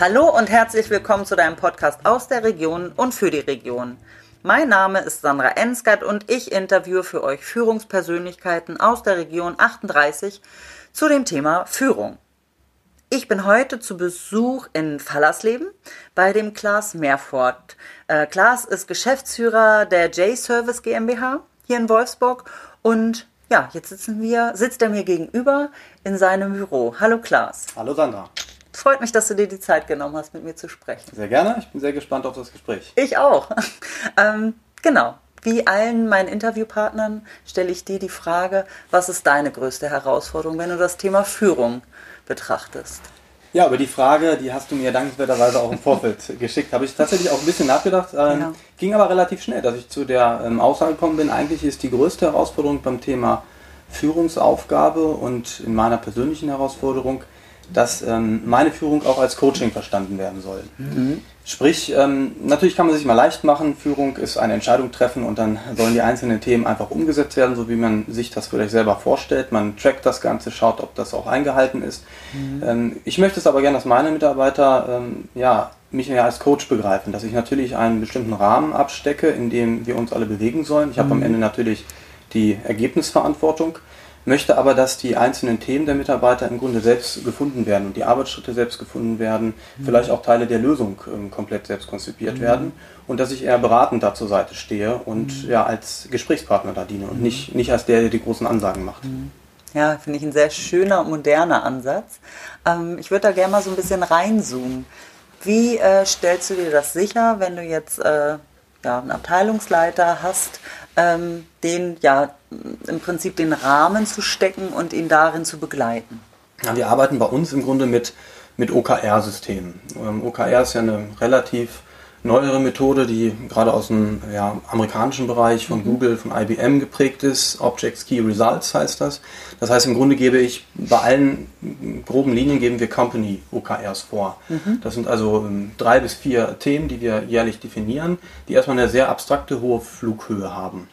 Hallo und herzlich willkommen zu deinem Podcast aus der Region und für die Region. Mein Name ist Sandra Ensgard und ich interviewe für euch Führungspersönlichkeiten aus der Region 38 zu dem Thema Führung. Ich bin heute zu Besuch in Fallersleben bei dem Klaas Meerfort. Äh, Klaas ist Geschäftsführer der J-Service GmbH hier in Wolfsburg und ja, jetzt sitzen wir, sitzt er mir gegenüber in seinem Büro. Hallo Klaas. Hallo Sandra. Freut mich, dass du dir die Zeit genommen hast, mit mir zu sprechen. Sehr gerne. Ich bin sehr gespannt auf das Gespräch. Ich auch. ähm, genau. Wie allen meinen Interviewpartnern stelle ich dir die Frage, was ist deine größte Herausforderung, wenn du das Thema Führung betrachtest? Ja, über die Frage, die hast du mir dankenswerterweise auch im Vorfeld geschickt. Habe ich tatsächlich auch ein bisschen nachgedacht. Ähm, ja. Ging aber relativ schnell, dass ich zu der ähm, Aussage gekommen bin. Eigentlich ist die größte Herausforderung beim Thema Führungsaufgabe und in meiner persönlichen Herausforderung, dass ähm, meine Führung auch als Coaching verstanden werden soll. Mhm. Sprich, ähm, natürlich kann man sich mal leicht machen, Führung ist eine Entscheidung treffen und dann sollen die einzelnen Themen einfach umgesetzt werden, so wie man sich das vielleicht selber vorstellt. Man trackt das Ganze, schaut, ob das auch eingehalten ist. Mhm. Ähm, ich möchte es aber gerne, dass meine Mitarbeiter ähm, ja, mich ja als Coach begreifen, dass ich natürlich einen bestimmten Rahmen abstecke, in dem wir uns alle bewegen sollen. Ich habe am mhm. Ende natürlich die Ergebnisverantwortung möchte aber, dass die einzelnen Themen der Mitarbeiter im Grunde selbst gefunden werden und die Arbeitsschritte selbst gefunden werden, mhm. vielleicht auch Teile der Lösung ähm, komplett selbst konzipiert mhm. werden und dass ich eher beratend da zur Seite stehe und mhm. ja als Gesprächspartner da diene und mhm. nicht, nicht als der, der die großen Ansagen macht. Mhm. Ja, finde ich ein sehr schöner und moderner Ansatz. Ähm, ich würde da gerne mal so ein bisschen reinzoomen. Wie äh, stellst du dir das sicher, wenn du jetzt äh, ja, einen Abteilungsleiter hast, ähm, den ja im Prinzip den Rahmen zu stecken und ihn darin zu begleiten? Ja, wir arbeiten bei uns im Grunde mit, mit OKR-Systemen. Ähm, OKR ist ja eine relativ neuere Methode, die gerade aus dem ja, amerikanischen Bereich von mhm. Google, von IBM geprägt ist. Objects Key Results heißt das. Das heißt, im Grunde gebe ich bei allen groben Linien geben wir Company OKRs vor. Mhm. Das sind also ähm, drei bis vier Themen, die wir jährlich definieren, die erstmal eine sehr abstrakte hohe Flughöhe haben.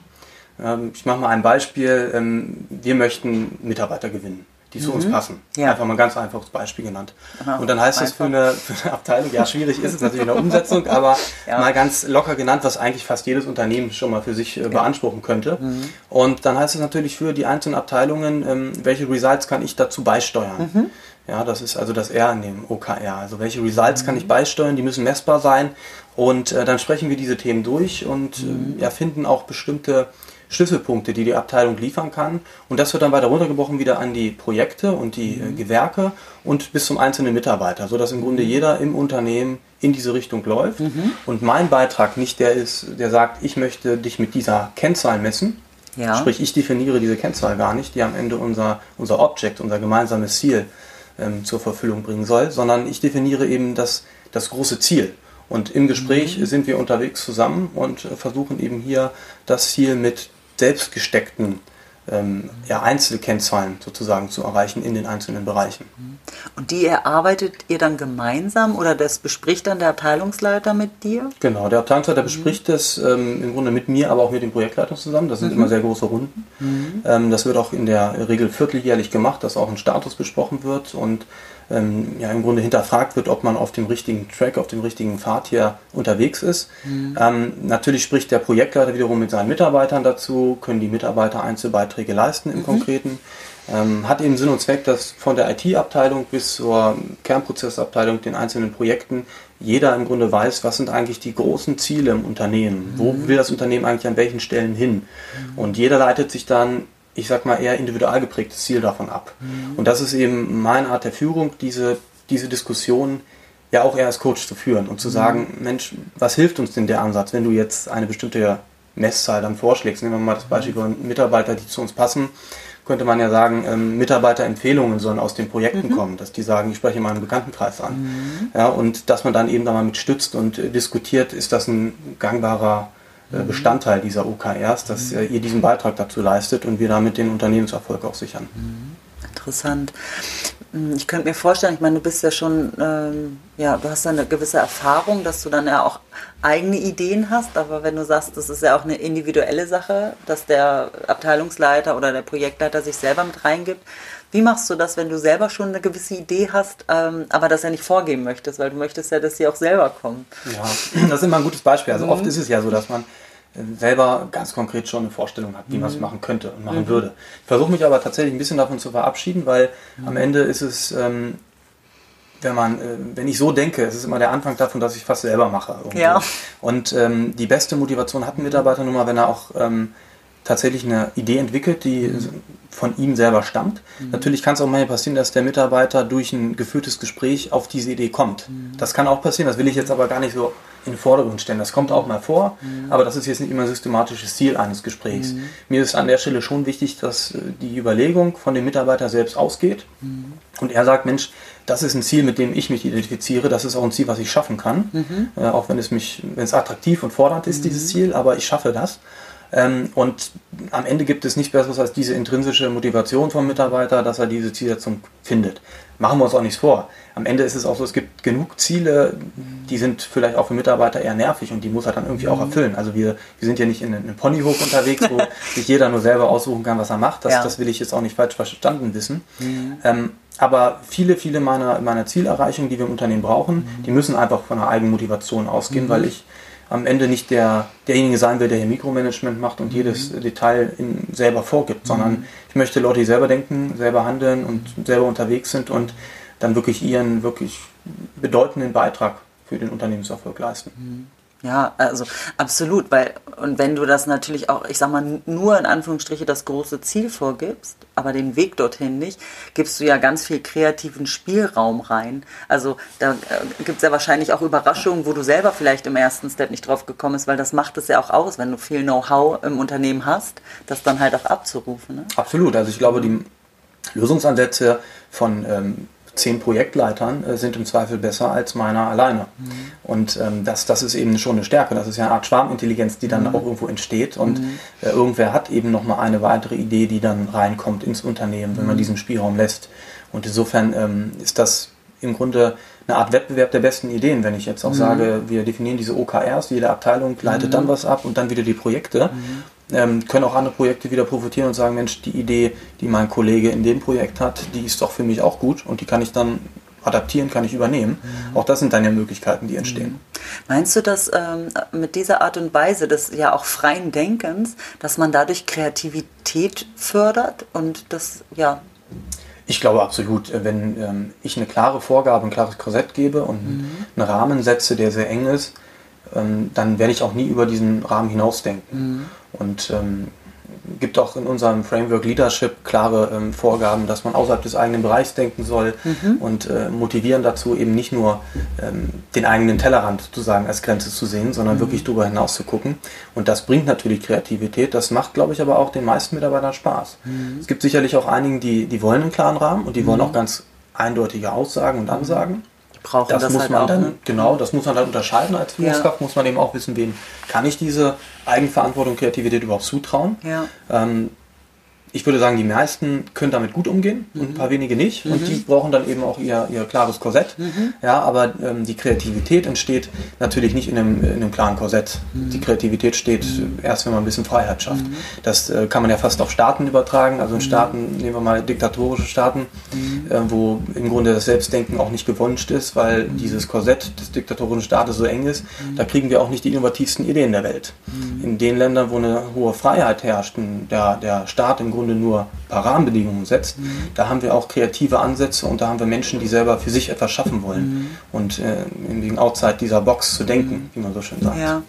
Ähm, ich mache mal ein Beispiel. Ähm, wir möchten Mitarbeiter gewinnen die zu mhm. uns passen. Ja. Einfach mal ein ganz einfaches Beispiel genannt. Aha, und dann heißt es für eine, für eine, Abteilung, ja, schwierig ist es natürlich in der Umsetzung, aber ja. mal ganz locker genannt, was eigentlich fast jedes Unternehmen schon mal für sich äh, beanspruchen könnte. Mhm. Und dann heißt es natürlich für die einzelnen Abteilungen, ähm, welche Results kann ich dazu beisteuern. Mhm. Ja, das ist also das R in dem OKR. Also welche Results kann ich mhm. beisteuern, die müssen messbar sein. Und äh, dann sprechen wir diese Themen durch und äh, ja, finden auch bestimmte Schlüsselpunkte, die die Abteilung liefern kann. Und das wird dann weiter runtergebrochen wieder an die Projekte und die äh, mhm. Gewerke und bis zum einzelnen Mitarbeiter, sodass im Grunde mhm. jeder im Unternehmen in diese Richtung läuft. Mhm. Und mein Beitrag nicht der ist, der sagt, ich möchte dich mit dieser Kennzahl messen. Ja. Sprich, ich definiere diese Kennzahl gar nicht, die am Ende unser, unser Object, unser gemeinsames Ziel ähm, zur Verfüllung bringen soll, sondern ich definiere eben das, das große Ziel. Und im Gespräch mhm. sind wir unterwegs zusammen und äh, versuchen eben hier das Ziel mit selbst gesteckten ähm, ja, Einzelkennzahlen sozusagen zu erreichen in den einzelnen Bereichen. Und die erarbeitet ihr dann gemeinsam oder das bespricht dann der Abteilungsleiter mit dir? Genau, der Abteilungsleiter mhm. bespricht das ähm, im Grunde mit mir, aber auch mit dem Projektleiter zusammen. Das sind mhm. immer sehr große Runden. Mhm. Ähm, das wird auch in der Regel vierteljährlich gemacht, dass auch ein Status besprochen wird und ähm, ja im Grunde hinterfragt wird, ob man auf dem richtigen Track, auf dem richtigen Pfad hier unterwegs ist. Mhm. Ähm, natürlich spricht der Projektleiter wiederum mit seinen Mitarbeitern dazu, können die Mitarbeiter Einzelbeiträge leisten im mhm. Konkreten. Ähm, hat eben Sinn und Zweck, dass von der IT-Abteilung bis zur Kernprozessabteilung, den einzelnen Projekten, jeder im Grunde weiß, was sind eigentlich die großen Ziele im Unternehmen, mhm. wo will das Unternehmen eigentlich an welchen Stellen hin. Mhm. Und jeder leitet sich dann ich sag mal, eher individual geprägtes Ziel davon ab. Mhm. Und das ist eben meine Art der Führung, diese, diese Diskussion ja auch eher als Coach zu führen und zu mhm. sagen, Mensch, was hilft uns denn der Ansatz, wenn du jetzt eine bestimmte Messzahl dann vorschlägst? Nehmen wir mal das Beispiel von Mitarbeiter, die zu uns passen, könnte man ja sagen, ähm, Mitarbeiterempfehlungen sollen aus den Projekten mhm. kommen, dass die sagen, ich spreche meinen Bekanntenkreis an. Mhm. Ja, und dass man dann eben da mal mit stützt und äh, diskutiert, ist das ein gangbarer Bestandteil dieser OKRs, dass mhm. ihr diesen Beitrag dazu leistet und wir damit den Unternehmenserfolg auch sichern. Mhm. Interessant. Hm, ich könnte mir vorstellen, ich meine, du bist ja schon, ähm, ja, du hast ja eine gewisse Erfahrung, dass du dann ja auch eigene Ideen hast, aber wenn du sagst, das ist ja auch eine individuelle Sache, dass der Abteilungsleiter oder der Projektleiter sich selber mit reingibt. Wie machst du das, wenn du selber schon eine gewisse Idee hast, ähm, aber das ja nicht vorgeben möchtest, weil du möchtest ja, dass sie auch selber kommen? Ja, das ist immer ein gutes Beispiel. Also mhm. oft ist es ja so, dass man selber ganz konkret schon eine Vorstellung hat, wie mhm. man es machen könnte und machen mhm. würde. Ich versuche mich aber tatsächlich ein bisschen davon zu verabschieden, weil mhm. am Ende ist es, ähm, wenn man, äh, wenn ich so denke, es ist immer der Anfang davon, dass ich fast selber mache. Irgendwo. Ja. Und ähm, die beste Motivation hat ein Mitarbeiter nur mal, wenn er auch ähm, tatsächlich eine Idee entwickelt, die mhm. von ihm selber stammt. Mhm. Natürlich kann es auch mal passieren, dass der Mitarbeiter durch ein geführtes Gespräch auf diese Idee kommt. Mhm. Das kann auch passieren, das will ich jetzt aber gar nicht so in den Vordergrund stellen. Das kommt auch mal vor, mhm. aber das ist jetzt nicht immer ein systematisches Ziel eines Gesprächs. Mhm. Mir ist an der Stelle schon wichtig, dass äh, die Überlegung von dem Mitarbeiter selbst ausgeht und er sagt, Mensch, das ist ein Ziel, mit dem ich mich identifiziere, das ist auch ein Ziel, was ich schaffen kann, mhm. äh, auch wenn es mich, wenn es attraktiv und fordernd ist, dieses mhm. Ziel, aber ich schaffe das. Ähm, und am Ende gibt es nichts Besseres als diese intrinsische Motivation vom Mitarbeiter, dass er diese Zielsetzung findet. Machen wir uns auch nichts vor. Am Ende ist es auch so, es gibt genug Ziele, die sind vielleicht auch für Mitarbeiter eher nervig und die muss er dann irgendwie auch mhm. erfüllen. Also wir, wir sind ja nicht in einem Ponyhof unterwegs, wo sich jeder nur selber aussuchen kann, was er macht. Das, ja. das will ich jetzt auch nicht falsch verstanden wissen. Mhm. Ähm, aber viele, viele meiner, meiner Zielerreichungen, die wir im Unternehmen brauchen, mhm. die müssen einfach von einer eigenen Motivation ausgehen, mhm. weil ich am Ende nicht der, derjenige sein will, der hier Mikromanagement macht und mhm. jedes Detail in, selber vorgibt, mhm. sondern ich möchte Leute, die selber denken, selber handeln und selber unterwegs sind und dann wirklich ihren wirklich bedeutenden Beitrag für den Unternehmenserfolg leisten. Ja, also absolut, weil und wenn du das natürlich auch, ich sag mal, nur in Anführungsstriche das große Ziel vorgibst, aber den Weg dorthin nicht, gibst du ja ganz viel kreativen Spielraum rein. Also da äh, gibt es ja wahrscheinlich auch Überraschungen, wo du selber vielleicht im ersten Step nicht drauf gekommen bist, weil das macht es ja auch aus, wenn du viel Know-how im Unternehmen hast, das dann halt auch abzurufen. Ne? Absolut, also ich glaube, die Lösungsansätze von ähm, zehn Projektleitern äh, sind im Zweifel besser als meiner alleine. Mhm. Und ähm, das, das ist eben schon eine Stärke. Das ist ja eine Art Schwarmintelligenz, die dann mhm. auch irgendwo entsteht. Und mhm. äh, irgendwer hat eben nochmal eine weitere Idee, die dann reinkommt ins Unternehmen, wenn man mhm. diesen Spielraum lässt. Und insofern ähm, ist das im Grunde eine Art Wettbewerb der besten Ideen, wenn ich jetzt auch mhm. sage, wir definieren diese OKRs, jede Abteilung leitet mhm. dann was ab und dann wieder die Projekte ähm, können auch andere Projekte wieder profitieren und sagen, Mensch, die Idee, die mein Kollege in dem Projekt hat, die ist doch für mich auch gut und die kann ich dann adaptieren, kann ich übernehmen. Mhm. Auch das sind dann ja Möglichkeiten, die entstehen. Mhm. Meinst du, dass ähm, mit dieser Art und Weise des ja auch freien Denkens, dass man dadurch Kreativität fördert und das ja ich glaube absolut, wenn ähm, ich eine klare Vorgabe, ein klares Korsett gebe und mhm. einen Rahmen setze, der sehr eng ist, ähm, dann werde ich auch nie über diesen Rahmen hinausdenken. Mhm. Und ähm, gibt auch in unserem Framework Leadership klare ähm, Vorgaben, dass man außerhalb des eigenen Bereichs denken soll mhm. und äh, motivieren dazu eben nicht nur ähm, den eigenen Tellerrand sozusagen als Grenze zu sehen, sondern mhm. wirklich darüber hinaus zu gucken. Und das bringt natürlich Kreativität. Das macht, glaube ich, aber auch den meisten Mitarbeitern Spaß. Mhm. Es gibt sicherlich auch einigen, die, die wollen einen klaren Rahmen und die wollen mhm. auch ganz eindeutige Aussagen und Ansagen brauchen das, das muss halt man auch, dann, ne? genau, das muss man dann unterscheiden als Führungskraft, ja. muss man eben auch wissen, wem kann ich diese Eigenverantwortung, Kreativität überhaupt zutrauen. Ja. Ähm, ich würde sagen, die meisten können damit gut umgehen mhm. und ein paar wenige nicht. Mhm. Und die brauchen dann eben auch ihr, ihr klares Korsett. Mhm. Ja, aber ähm, die Kreativität entsteht natürlich nicht in einem, in einem klaren Korsett. Mhm. Die Kreativität steht mhm. erst, wenn man ein bisschen Freiheit schafft. Mhm. Das äh, kann man ja fast auf Staaten übertragen. Also in Staaten, nehmen wir mal diktatorische Staaten, äh, wo im Grunde das Selbstdenken auch nicht gewünscht ist, weil dieses Korsett des diktatorischen Staates so eng ist. Da kriegen wir auch nicht die innovativsten Ideen der Welt. In den Ländern, wo eine hohe Freiheit herrscht, der, der Staat im Grunde Grunde nur ein paar Rahmenbedingungen setzt, mhm. da haben wir auch kreative Ansätze und da haben wir Menschen, die selber für sich etwas schaffen wollen mhm. und äh, wegen outside dieser Box zu denken, mhm. wie man so schön sagt. Ja,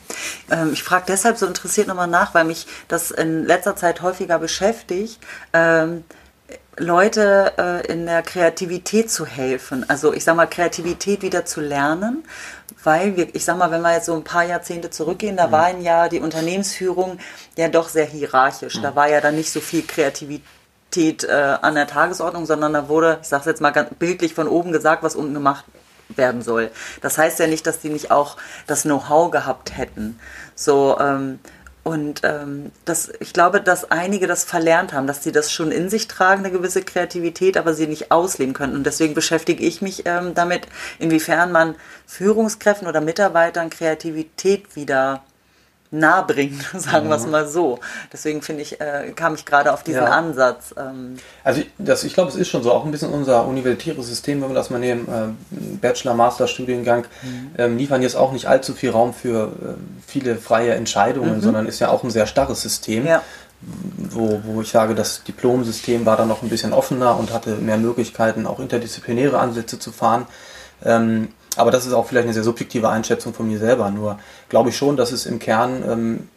ähm, ich frage deshalb so interessiert nochmal nach, weil mich das in letzter Zeit häufiger beschäftigt. Ähm, Leute äh, in der Kreativität zu helfen. Also ich sage mal, Kreativität wieder zu lernen, weil wir, ich sag mal, wenn wir jetzt so ein paar Jahrzehnte zurückgehen, da mhm. waren ja die Unternehmensführung ja doch sehr hierarchisch. Mhm. Da war ja dann nicht so viel Kreativität äh, an der Tagesordnung, sondern da wurde, ich sage jetzt mal ganz bildlich von oben gesagt, was unten gemacht werden soll. Das heißt ja nicht, dass die nicht auch das Know-how gehabt hätten. So, ähm, Und ähm, das, ich glaube, dass einige das verlernt haben, dass sie das schon in sich tragen, eine gewisse Kreativität, aber sie nicht ausleben können. Und deswegen beschäftige ich mich ähm, damit, inwiefern man Führungskräften oder Mitarbeitern Kreativität wieder nah bringen, sagen mhm. wir es mal so. Deswegen finde ich, äh, kam ich gerade auf diesen ja. Ansatz. Ähm. Also das, ich glaube, es ist schon so, auch ein bisschen unser universitäres System, wenn wir das mal nehmen, äh, Bachelor-Master-Studiengang, mhm. ähm, liefern jetzt auch nicht allzu viel Raum für äh, viele freie Entscheidungen, mhm. sondern ist ja auch ein sehr starres System. Ja. Wo, wo ich sage, das Diplomsystem war dann noch ein bisschen offener und hatte mehr Möglichkeiten, auch interdisziplinäre Ansätze zu fahren. Ähm, aber das ist auch vielleicht eine sehr subjektive Einschätzung von mir selber. Nur glaube ich schon, dass es im Kern ähm,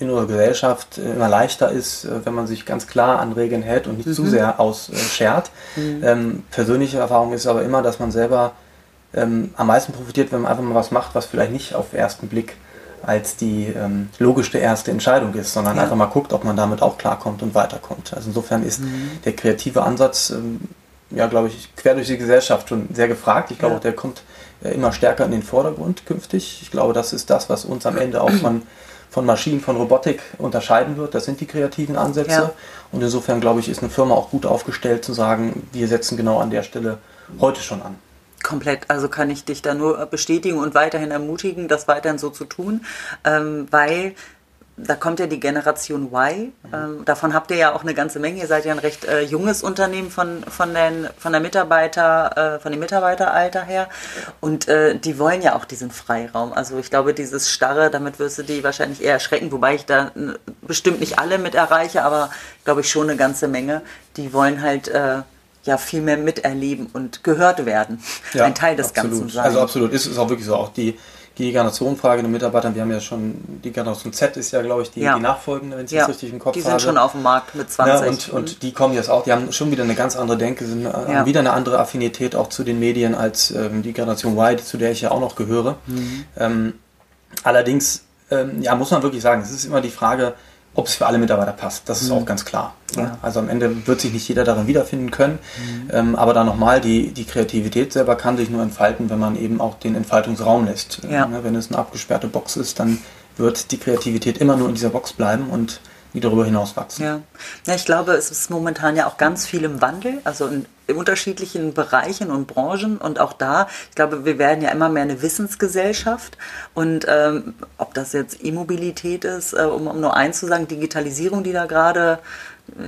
in unserer Gesellschaft äh, immer leichter ist, äh, wenn man sich ganz klar an Regeln hält und nicht mhm. zu sehr ausschert. Mhm. Ähm, persönliche Erfahrung ist aber immer, dass man selber ähm, am meisten profitiert, wenn man einfach mal was macht, was vielleicht nicht auf den ersten Blick als die ähm, logischste erste Entscheidung ist, sondern ja. einfach mal guckt, ob man damit auch klarkommt und weiterkommt. Also insofern ist mhm. der kreative Ansatz, ähm, ja, glaube ich, quer durch die Gesellschaft schon sehr gefragt. Ich glaube, ja. der kommt äh, immer stärker in den Vordergrund künftig. Ich glaube, das ist das, was uns am Ende auch von, von Maschinen, von Robotik unterscheiden wird. Das sind die kreativen Ansätze. Ja. Und insofern, glaube ich, ist eine Firma auch gut aufgestellt zu sagen, wir setzen genau an der Stelle heute schon an. Komplett, also kann ich dich da nur bestätigen und weiterhin ermutigen, das weiterhin so zu tun, ähm, weil da kommt ja die Generation Y. Ähm, davon habt ihr ja auch eine ganze Menge. Ihr seid ja ein recht äh, junges Unternehmen von, von, den, von der Mitarbeiter, äh, von dem Mitarbeiteralter her. Und äh, die wollen ja auch diesen Freiraum. Also ich glaube, dieses Starre, damit wirst du die wahrscheinlich eher erschrecken, wobei ich da bestimmt nicht alle mit erreiche, aber glaube ich schon eine ganze Menge. Die wollen halt äh, ja viel mehr miterleben und gehört werden. Ja, ein Teil des absolut. Ganzen sein. Also absolut, ist es auch wirklich so. Auch die die Generationenfrage den Mitarbeitern, wir haben ja schon, die Generation Z ist ja, glaube ich, die, ja. die nachfolgende, wenn ich ja. das richtig im Kopf habe. Die sind habe. schon auf dem Markt mit 20. Ja, und, und die kommen jetzt auch, die haben schon wieder eine ganz andere Denke, sind, äh, haben wieder eine andere Affinität auch zu den Medien als ähm, die Generation Y, zu der ich ja auch noch gehöre. Mhm. Ähm, allerdings, ähm, ja, muss man wirklich sagen, es ist immer die Frage, ob es für alle Mitarbeiter passt. Das ist mhm. auch ganz klar. Ja. Also am Ende wird sich nicht jeder darin wiederfinden können. Mhm. Ähm, aber dann nochmal, die, die Kreativität selber kann sich nur entfalten, wenn man eben auch den Entfaltungsraum lässt. Ja. Ne, wenn es eine abgesperrte Box ist, dann wird die Kreativität immer nur in dieser Box bleiben und die darüber hinaus wachsen. Ja. ja, ich glaube, es ist momentan ja auch ganz viel im Wandel, also in, in, unterschiedlichen Bereichen und Branchen und auch da, ich glaube, wir werden ja immer mehr eine Wissensgesellschaft und ähm, ob das jetzt E-Mobilität ist, äh, um, um nur eins zu sagen, Digitalisierung, die da gerade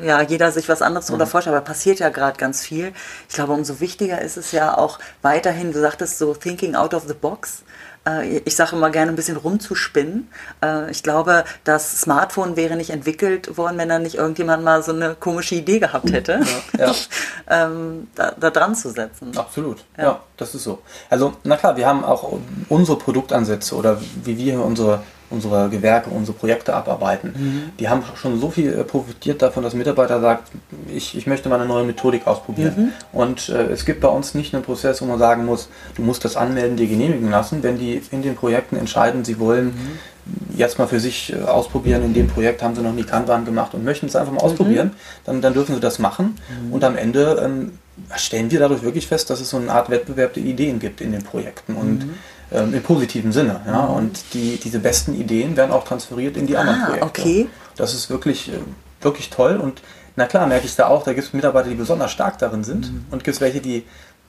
ja, jeder sich was anderes darunter mhm. vorstellt, aber passiert ja gerade ganz viel. Ich glaube, umso wichtiger ist es ja auch weiterhin, du sagtest so, thinking out of the box. Äh, ich sage immer gerne ein bisschen rumzuspinnen. Äh, ich glaube, das Smartphone wäre nicht entwickelt worden, wenn da nicht irgendjemand mal so eine komische Idee gehabt hätte, ja, ja. Ähm, da, da, dran zu setzen. Absolut, ja. ja, das ist so. Also, na klar, wir haben auch unsere Produktansätze oder wie wir unsere unsere Gewerke, unsere Projekte abarbeiten. Mhm. Die haben schon so viel äh, profitiert davon, dass Mitarbeiter sagt, ich, ich möchte mal eine neue Methodik ausprobieren. Mhm. Und äh, es gibt bei uns nicht einen Prozess, wo man sagen muss, du musst das anmelden, dir genehmigen lassen. Wenn die in den Projekten entscheiden, sie wollen mhm. jetzt mal für sich äh, ausprobieren, in dem Projekt haben sie noch nie Kanban gemacht und möchten es einfach mal mhm. ausprobieren, dann, dann dürfen sie das machen. Mhm. Und am Ende ähm, stellen wir dadurch wirklich fest, dass es so eine Art Wettbewerb der Ideen gibt in den Projekten. Und mhm ähm, im positiven Sinne. Ja? Mhm. Und die, diese besten Ideen werden auch transferiert in die anderen ah, Projekte. Okay. Das ist wirklich, äh, wirklich toll. Und na klar, merke ich da auch, da gibt es Mitarbeiter, die besonders stark darin sind mhm. und gibt es welche, die,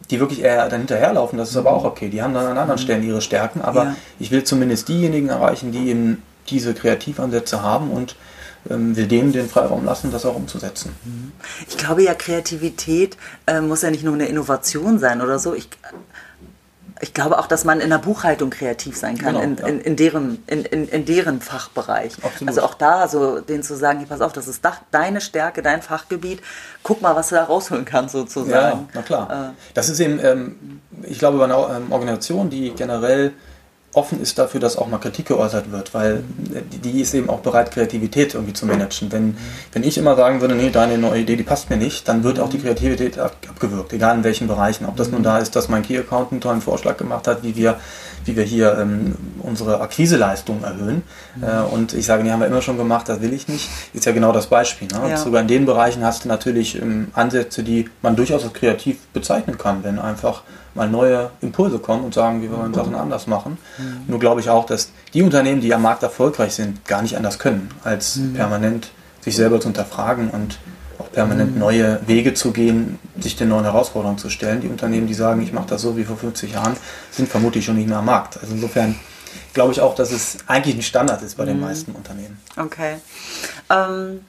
die wirklich eher dann hinterherlaufen. Das ist aber auch okay. Die haben dann an anderen mhm. Stellen ihre Stärken. Aber ja. ich will zumindest diejenigen erreichen, die eben diese Kreativansätze haben und ähm, will denen den Freiraum lassen, das auch umzusetzen. Mhm. Ich glaube ja, Kreativität äh, muss ja nicht nur eine Innovation sein oder so. Ich, ich glaube auch, dass man in der Buchhaltung kreativ sein kann, genau, in, ja. in, in, deren, in, in, in deren Fachbereich. Absolut. Also auch da, so denen zu sagen, hey, pass auf, das ist deine Stärke, dein Fachgebiet, guck mal, was du da rausholen kannst, sozusagen. Ja, na klar. Äh, das ist eben, ähm, ich glaube, bei einer ähm, Organisation, die generell offen ist dafür, dass auch mal Kritik geäußert wird, weil die ist eben auch bereit, Kreativität irgendwie zu managen. Wenn, wenn ich immer sagen würde, nee, deine neue Idee, die passt mir nicht, dann wird auch die Kreativität abgewürgt, egal in welchen Bereichen. Ob das nun da ist, dass mein Key Account einen tollen Vorschlag gemacht hat, wie wir, wie wir hier ähm, unsere Akquiseleistung erhöhen. Mhm. Äh, und ich sage, nee, haben wir immer schon gemacht, das will ich nicht, ist ja genau das Beispiel. Ne? Ja. sogar in den Bereichen hast du natürlich ähm, Ansätze, die man durchaus als kreativ bezeichnen kann, wenn einfach mal neue Impulse kommen und sagen, wir wollen Sachen anders machen. Mhm. Nur glaube ich auch, dass die Unternehmen, die am Markt erfolgreich sind, gar nicht anders können, als mhm. permanent sich selber zu hinterfragen und auch permanent mhm. neue Wege zu gehen, sich den neuen Herausforderungen zu stellen. Die Unternehmen, die sagen, ich mache das so wie vor 50 Jahren, sind vermutlich schon nicht mehr am Markt. Also insofern glaube ich auch, dass es eigentlich ein Standard ist bei den mhm. meisten Unternehmen. Okay. Ähm,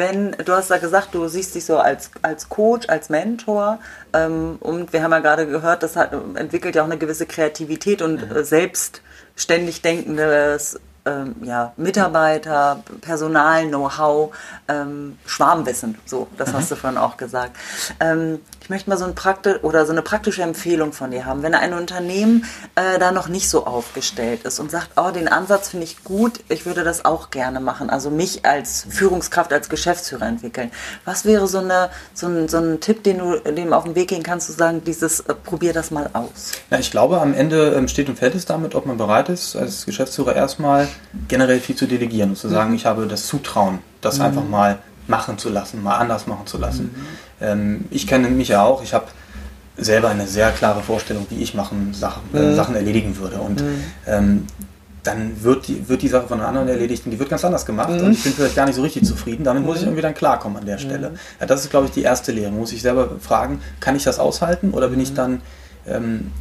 wenn, du hast ja gesagt, du siehst dich so als, als Coach, als Mentor ähm, und wir haben ja gerade gehört, das hat, entwickelt ja auch eine gewisse Kreativität und mhm. selbstständig denkendes ähm, ja, Mitarbeiter, Personal, Know-how, ähm, Schwarmwissen. So, das mhm. hast du vorhin auch gesagt. Ähm, ich möchte mal so, ein Prakti oder so eine praktische Empfehlung von dir haben. Wenn ein Unternehmen äh, da noch nicht so aufgestellt ist und sagt, oh, den Ansatz finde ich gut, ich würde das auch gerne machen, also mich als Führungskraft, als Geschäftsführer entwickeln. Was wäre so, eine, so, ein, so ein Tipp, den du dem auf den Weg gehen kannst, zu sagen, dieses, äh, probier das mal aus? Ja, ich glaube, am Ende ähm, steht und fällt es damit, ob man bereit ist, als Geschäftsführer erstmal generell viel zu delegieren und zu sagen, mhm. ich habe das Zutrauen, das mhm. einfach mal machen zu lassen, mal anders machen zu lassen. Mhm. Ähm, ich kenne mich ja auch, ich habe selber eine sehr klare Vorstellung, wie ich machen, Sachen, äh, mhm. Sachen erledigen würde. Und mhm. ähm, dann wird die, wird die Sache von anderen erledigt und die wird ganz anders gemacht mhm. und ich bin vielleicht gar nicht so richtig zufrieden. Damit muss ich irgendwie dann klarkommen an der Stelle. Mhm. Ja, das ist, glaube ich, die erste Lehre. Muss ich selber fragen, kann ich das aushalten oder bin ich dann ähm,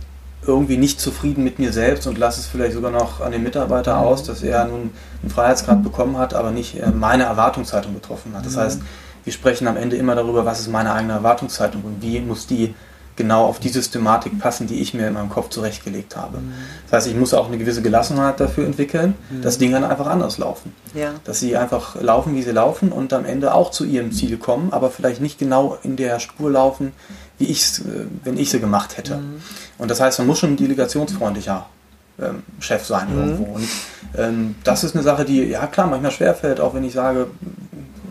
irgendwie nicht zufrieden mit mir selbst und lasse es vielleicht sogar noch an den Mitarbeiter aus, dass er nun einen Freiheitsgrad bekommen hat, aber nicht äh, meine Erwartungshaltung getroffen hat. Das heißt, wir sprechen am Ende immer darüber, was ist meine eigene Erwartungshaltung und wie muss die genau auf die Systematik passen, die ich mir in meinem Kopf zurechtgelegt habe. Mhm. Das heißt, ich muss auch eine gewisse Gelassenheit dafür entwickeln, mhm. dass Dinge dann einfach anders laufen. Ja. Dass sie einfach laufen, wie sie laufen und am Ende auch zu ihrem Ziel kommen, aber vielleicht nicht genau in der Spur laufen, wie ich äh, wenn ich sie gemacht hätte. Mhm. Und das heißt, man muss schon ein delegationsfreundlicher ähm, Chef sein mhm. irgendwo. Und ähm, das ist eine Sache, die, ja klar, manchmal schwerfällt, auch wenn ich sage,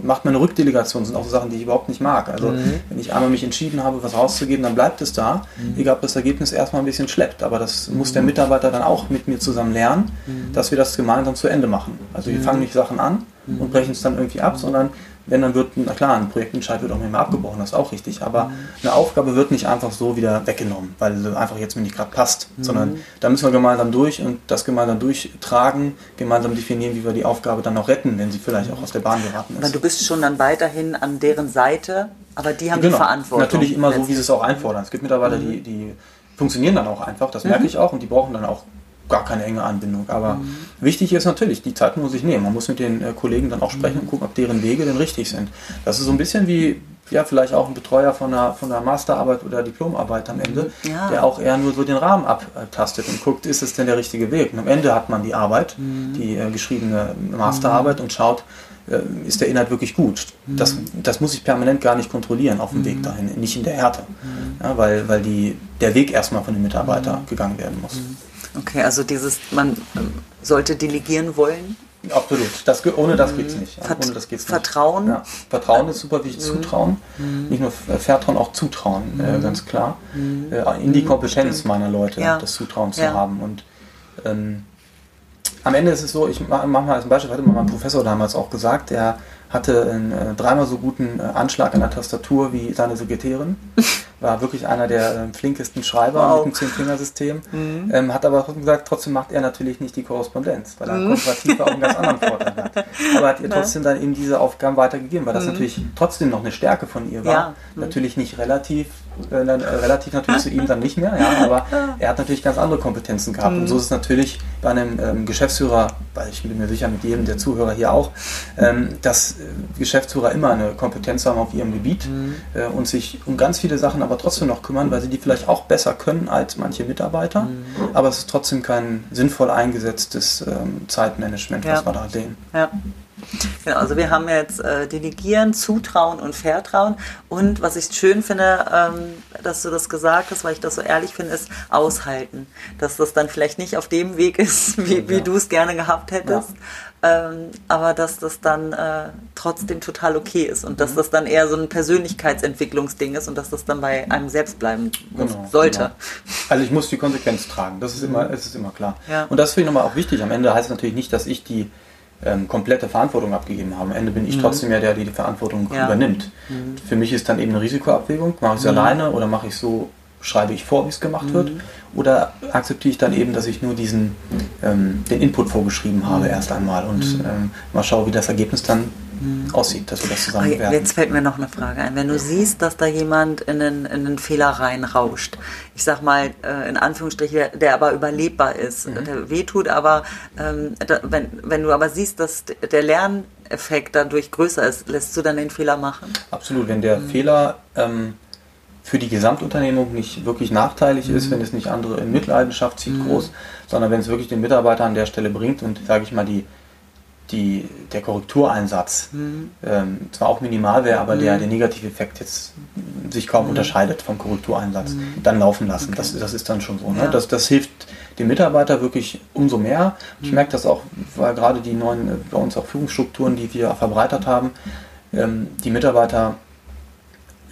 macht man eine Rückdelegation, sind auch so Sachen, die ich überhaupt nicht mag. Also mhm. wenn ich einmal mich entschieden habe, was rauszugeben, dann bleibt es da, mhm. egal ob das Ergebnis erstmal ein bisschen schleppt. Aber das muss der mhm. Mitarbeiter dann auch mit mir zusammen lernen, mhm. dass wir das gemeinsam zu Ende machen. Also wir mhm. fangen nicht Sachen an und brechen es dann irgendwie ab, sondern wenn, dann wird, na klar, ein Projektentscheid wird auch mehr abgebrochen, das ist auch richtig, aber mhm. eine Aufgabe wird nicht einfach so wieder weggenommen, weil sie einfach jetzt mir nicht gerade passt, mhm. sondern da müssen wir gemeinsam durch und das gemeinsam durchtragen, gemeinsam definieren, wie wir die Aufgabe dann noch retten, wenn sie vielleicht auch aus der Bahn geraten ist. Aber du bist schon dann weiterhin an deren Seite, aber die haben genau. die Verantwortung. Natürlich immer so, wie sie es auch einfordern. Es gibt Mitarbeiter, mhm. die, die funktionieren dann auch einfach, das merke mhm. ich auch und die brauchen dann auch gar keine enge Anbindung. Aber mhm. wichtig ist natürlich, die Zeit muss ich nehmen. Man muss mit den äh, Kollegen dann auch sprechen mhm. und gucken, ob deren Wege denn richtig sind. Das ist so ein bisschen wie, ja, vielleicht auch ein Betreuer von einer, von einer Masterarbeit oder Diplomarbeit am Ende, ja. der auch eher nur so den Rahmen abtastet und guckt, ist es denn der richtige Weg? Und am Ende hat man die Arbeit, mhm. die äh, geschriebene Masterarbeit mhm. und schaut, äh, ist der Inhalt wirklich gut. Das, mhm. das muss ich permanent gar nicht kontrollieren auf dem Weg mhm. dahin, nicht in der Härte. Ja, weil weil die, der Weg erstmal von dem Mitarbeiter gegangen werden muss. Okay, also dieses, man ähm, sollte delegieren wollen. Absolut. Das, ohne das geht es mhm. nicht. Vert ohne das geht's Vertrauen. Nicht. Ja. Vertrauen ist super wichtig. Mhm. Zutrauen. Mhm. Nicht nur Vertrauen, auch Zutrauen, äh, mhm. äh, ganz klar. Mhm. Äh, in die Kompetenz meiner Leute, ja. das Zutrauen zu ja. haben. Und ähm, am Ende ist es so, ich mache mal als Beispiel, hatte mal mein Professor damals auch gesagt, der hatte einen äh, dreimal so guten äh, Anschlag an der Tastatur wie seine Sekretärin. War wirklich einer der äh, flinkesten Schreiber wow. mit dem Zehn-Fingersystem. Mhm. Ähm, hat aber gesagt, trotzdem macht er natürlich nicht die Korrespondenz, weil er mhm. konservativ auch einen ganz anderen Vorteil hat. Aber hat ihr trotzdem dann eben diese Aufgaben weitergegeben, weil das mhm. natürlich trotzdem noch eine Stärke von ihr war. Ja. Mhm. Natürlich nicht relativ, äh, relativ natürlich zu ihm dann nicht mehr, ja, aber er hat natürlich ganz andere Kompetenzen gehabt. Und so mhm. ist es natürlich bei einem ähm, Geschäftsführer, weil ich bin mir sicher mit jedem der Zuhörer hier auch, ähm, dass Geschäftsführer immer eine Kompetenz haben auf ihrem Gebiet mhm. äh, und sich um ganz viele Sachen aber trotzdem noch kümmern, weil sie die vielleicht auch besser können als manche Mitarbeiter. Mhm. Aber es ist trotzdem kein sinnvoll eingesetztes ähm, Zeitmanagement, ja. was wir da sehen. Ja. Genau, also wir haben jetzt äh, Delegieren, Zutrauen und Vertrauen. Und was ich schön finde, ähm, dass du das gesagt hast, weil ich das so ehrlich finde, ist aushalten. Dass das dann vielleicht nicht auf dem Weg ist, wie, ja. wie du es gerne gehabt hättest. Ja. Ähm, aber dass das dann äh, trotzdem total okay ist und mhm. dass das dann eher so ein Persönlichkeitsentwicklungsding ist und dass das dann bei einem selbst bleiben genau, sollte. Genau. Also ich muss die Konsequenz tragen, das ist mhm. immer, ist immer klar. Ja. Und das finde ich nochmal auch wichtig. Am Ende heißt es natürlich nicht, dass ich die ähm, komplette Verantwortung abgegeben habe. Am Ende bin ich mhm. trotzdem ja der, der die Verantwortung ja. übernimmt. Mhm. Für mich ist dann eben eine Risikoabwägung. Mache ich es mhm. alleine oder mache ich so schreibe ich vor, wie es gemacht mhm. wird, oder akzeptiere ich dann eben, dass ich nur diesen, ähm, den Input vorgeschrieben habe mhm. erst einmal und mhm. ähm, mal schaue, wie das Ergebnis dann mhm. aussieht, dass wir das zusammen bewerten. Jetzt fällt mir noch eine Frage ein. Wenn du siehst, dass da jemand in einen, in einen Fehler reinrauscht, ich sag mal äh, in Anführungsstrichen, der, der, aber überlebbar ist, mhm. der wehtut, aber ähm, da, wenn, wenn du aber siehst, dass der Lerneffekt dadurch größer ist, lässt du dann den Fehler machen? Absolut, wenn der mhm. Fehler ähm, für die Gesamtunternehmung nicht wirklich nachteilig ist, mhm. wenn es nicht andere in Mitleidenschaft zieht, mhm. groß, sondern wenn es wirklich den Mitarbeiter an der Stelle bringt und, sage ich mal, die die, der Korrektureinsatz mhm. ähm, zwar auch minimal wäre, aber mhm. der, der Negativeffekt jetzt sich kaum mhm. unterscheidet vom Korrektureinsatz, mhm. dann laufen lassen. Okay. Das, das ist dann schon so. Ne? Ja. Das, das hilft dem Mitarbeiter wirklich umso mehr. Ich mhm. merke das auch, weil gerade die neuen, äh, bei uns auch Führungsstrukturen, die wir verbreitert haben, ähm, die Mitarbeiter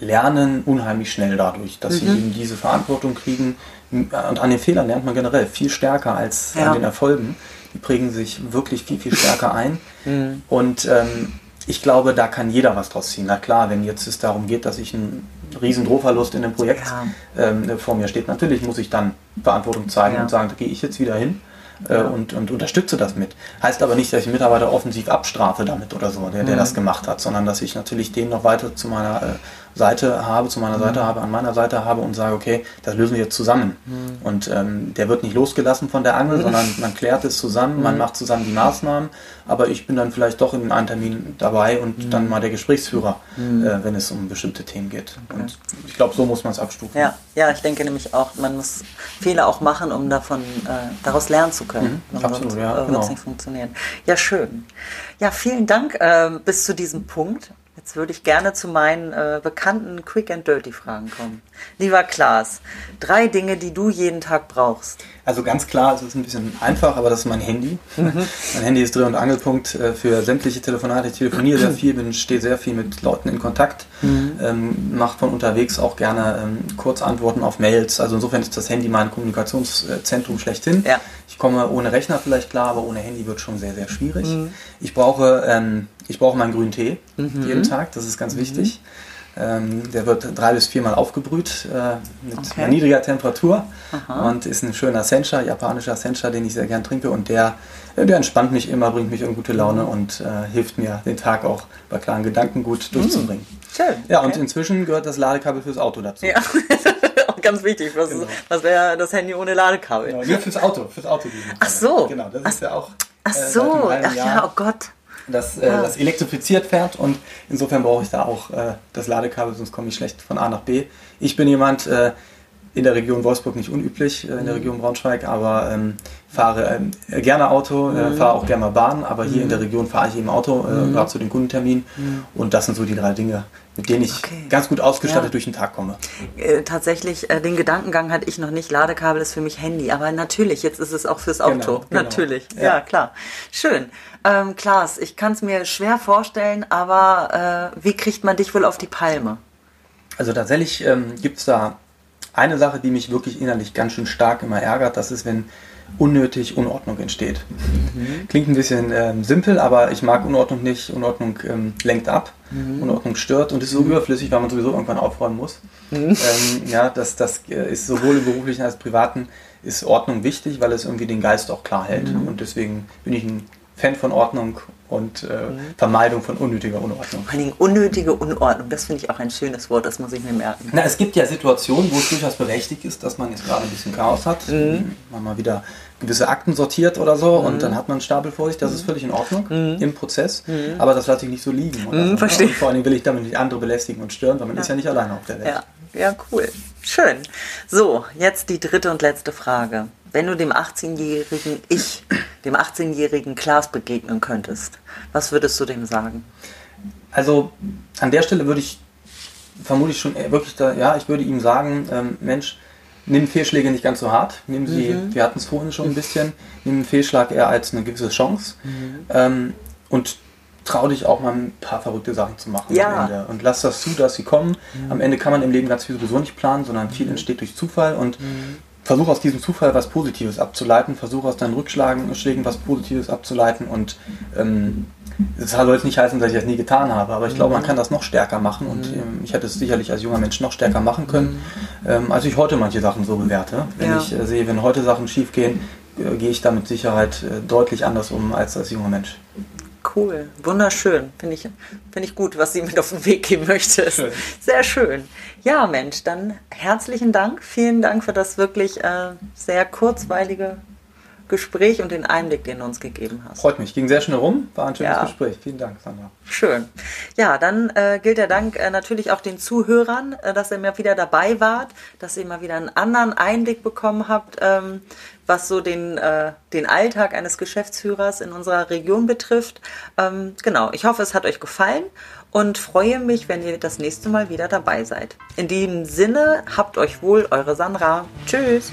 lernen unheimlich schnell dadurch, dass sie mhm. eben diese Verantwortung kriegen. Und an den Fehlern lernt man generell viel stärker als ja. an den Erfolgen prägen sich wirklich viel, viel stärker ein. Mhm. Und ähm, ich glaube, da kann jeder was draus ziehen. Na klar, wenn jetzt es darum geht, dass ich einen riesen Drohverlust in einem Projekt ja. ähm, vor mir steht, natürlich muss ich dann Verantwortung zeigen ja. und sagen, da gehe ich jetzt wieder hin äh, und, und unterstütze das mit. Heißt aber nicht, dass ich Mitarbeiter offensiv abstrafe damit oder so, der, der mhm. das gemacht hat, sondern dass ich natürlich den noch weiter zu meiner äh, Seite habe, zu meiner mhm. Seite habe, an meiner Seite habe und sage, okay, das lösen wir jetzt zusammen. Mhm. Und ähm, der wird nicht losgelassen von der Angel, mhm. sondern man klärt es zusammen, man mhm. macht zusammen die Maßnahmen, aber ich bin dann vielleicht doch in einem Termin dabei und mhm. dann mal der Gesprächsführer, mhm. äh, wenn es um bestimmte Themen geht. Okay. Und ich glaube, so muss man es abstufen. Ja, ja, ich denke nämlich auch, man muss Fehler auch machen, um davon äh, daraus lernen zu können. Absolut, sonst, ja. Äh, genau. nicht funktionieren. Ja, schön. Ja, vielen Dank äh, bis zu diesem Punkt. Jetzt würde ich gerne zu meinen äh, bekannten Quick and Dirty Fragen kommen. Lieber Klaas, drei Dinge, die du jeden Tag brauchst. Also ganz klar, es ist ein bisschen einfach, aber das ist mein Handy. Mhm. mein Handy ist Dreh- und Angelpunkt äh, für sämtliche Telefonate. Ich telefoniere sehr viel, bin, stehe sehr viel mit Leuten in Kontakt, mhm. ähm, mache von unterwegs auch gerne ähm, Kurzantworten auf Mails. Also insofern ist das Handy mein Kommunikationszentrum schlechthin. Ja. Ich komme ohne Rechner vielleicht klar, aber ohne Handy wird schon sehr, sehr schwierig. Mhm. Ich brauche ähm, ich brauche meinen grünen Tee mhm. jeden Tag, das ist ganz mhm. wichtig. Ähm, der wird drei bis viermal aufgebrüht äh, mit okay. niedriger Temperatur Aha. und ist ein schöner Sencha, japanischer Sencha, den ich sehr gern trinke und der, äh, der entspannt mich immer, bringt mich in gute Laune mhm. und äh, hilft mir, den Tag auch bei klaren Gedanken gut mhm. durchzubringen. Schön. Ja, okay. und inzwischen gehört das Ladekabel fürs Auto dazu. Ja. ganz wichtig. Was, genau. was wäre das Handy ohne Ladekabel? Genau, nur fürs Auto, fürs Auto. Ach so. Genau, das ist ja auch. Ach äh, so, ach ja, oh Gott das, äh, ah. das elektrifiziert fährt und insofern brauche ich da auch äh, das Ladekabel, sonst komme ich schlecht von A nach B. Ich bin jemand äh, in der Region Wolfsburg nicht unüblich, äh, in der mhm. Region Braunschweig, aber ähm, fahre äh, gerne Auto, äh, mhm. fahre auch gerne mal Bahn, aber hier in der mhm. Region fahre ich eben Auto, mhm. gerade zu den Kundenterminen und das sind so die drei Dinge, mit denen ich okay. ganz gut ausgestattet ja. durch den Tag komme. Äh, tatsächlich, äh, den Gedankengang hatte ich noch nicht. Ladekabel ist für mich Handy, aber natürlich, jetzt ist es auch fürs Auto. Genau, genau. Natürlich, ja. ja. klar. Schön. Ähm, Klaas, ich kann es mir schwer vorstellen, aber äh, wie kriegt man dich wohl auf die Palme? Also tatsächlich ähm, gibt es da eine Sache, die mich wirklich innerlich ganz schön stark immer ärgert. Das ist, wenn unnötig Unordnung entsteht. Mhm. Klingt ein bisschen ähm, simpel, aber ich mag Unordnung nicht. Unordnung ähm, lenkt ab, mhm. Unordnung stört und ist so mhm. überflüssig, weil man sowieso irgendwann aufräumen muss. Mhm. Ähm, ja, das, das äh, ist sowohl im beruflichen als privaten ist Ordnung wichtig, weil es irgendwie den Geist auch klar hält. Mhm. Und deswegen bin ich ein Fan von Ordnung und äh, mhm. Vermeidung von unnötiger Unordnung. Vor allem unnötige Unordnung, das finde ich auch ein schönes Wort, das muss ich mir merken. Na, es gibt ja Situationen, wo es durchaus berechtigt ist, dass man jetzt gerade ein bisschen Chaos hat, mhm. man mal wieder gewisse Akten sortiert oder so mhm. und dann hat man einen Stapel vor sich, das ist mhm. völlig in Ordnung mhm. im Prozess, mhm. aber das lasse ich nicht so liegen. So, verstehe. Ne? vor allem will ich damit nicht andere belästigen und stören, weil man ja. ist ja nicht alleine auf der Welt. Ja. ja, cool. Schön. So, jetzt die dritte und letzte Frage. Wenn du dem 18-jährigen Ich, dem 18-jährigen Klaas begegnen könntest, was würdest du dem sagen? Also an der Stelle würde ich vermutlich schon wirklich da, ja, ich würde ihm sagen, ähm, Mensch, nimm Fehlschläge nicht ganz so hart, nimm sie, mhm. wir hatten es vorhin schon ein bisschen, nimm einen Fehlschlag eher als eine gewisse Chance mhm. ähm, und trau dich auch mal ein paar verrückte Sachen zu machen ja. am Ende. Und lass das zu, dass sie kommen. Mhm. Am Ende kann man im Leben ganz viel sowieso nicht planen, sondern viel mhm. entsteht durch Zufall und mhm. versuch aus diesem Zufall was Positives abzuleiten, versuch aus deinen Rückschlägen was Positives abzuleiten und ähm, das soll jetzt nicht heißen, dass ich das nie getan habe, aber ich glaube, man kann das noch stärker machen und ähm, ich hätte es sicherlich als junger Mensch noch stärker machen können, ähm, als ich heute manche Sachen so bewerte. Wenn Ja. ich äh, sehe, wenn heute Sachen schief gehen, äh, gehe ich da mit Sicherheit äh, deutlich anders um als als junger Mensch. Cool, wunderschön. Finde ich, finde ich gut, was sie mit auf den Weg geben möchte. Schön. Sehr schön. Ja, Mensch, dann herzlichen Dank. Vielen Dank für das wirklich äh, sehr kurzweilige Gespräch und den Einblick, den du uns gegeben hast. Freut mich, ging sehr schnell rum, war ein schönes Ja. Gespräch. Vielen Dank, Sandra. Schön. Ja, dann äh, gilt der Dank äh, natürlich auch den Zuhörern, äh, dass ihr mal wieder dabei wart, dass ihr mal wieder einen anderen Einblick bekommen habt, ähm, was so den, äh, den Alltag eines Geschäftsführers in unserer Region betrifft. Ähm, genau, ich hoffe, es hat euch gefallen und freue mich, wenn ihr das nächste Mal wieder dabei seid. In diesem Sinne, habt euch wohl, eure Sandra. Tschüss.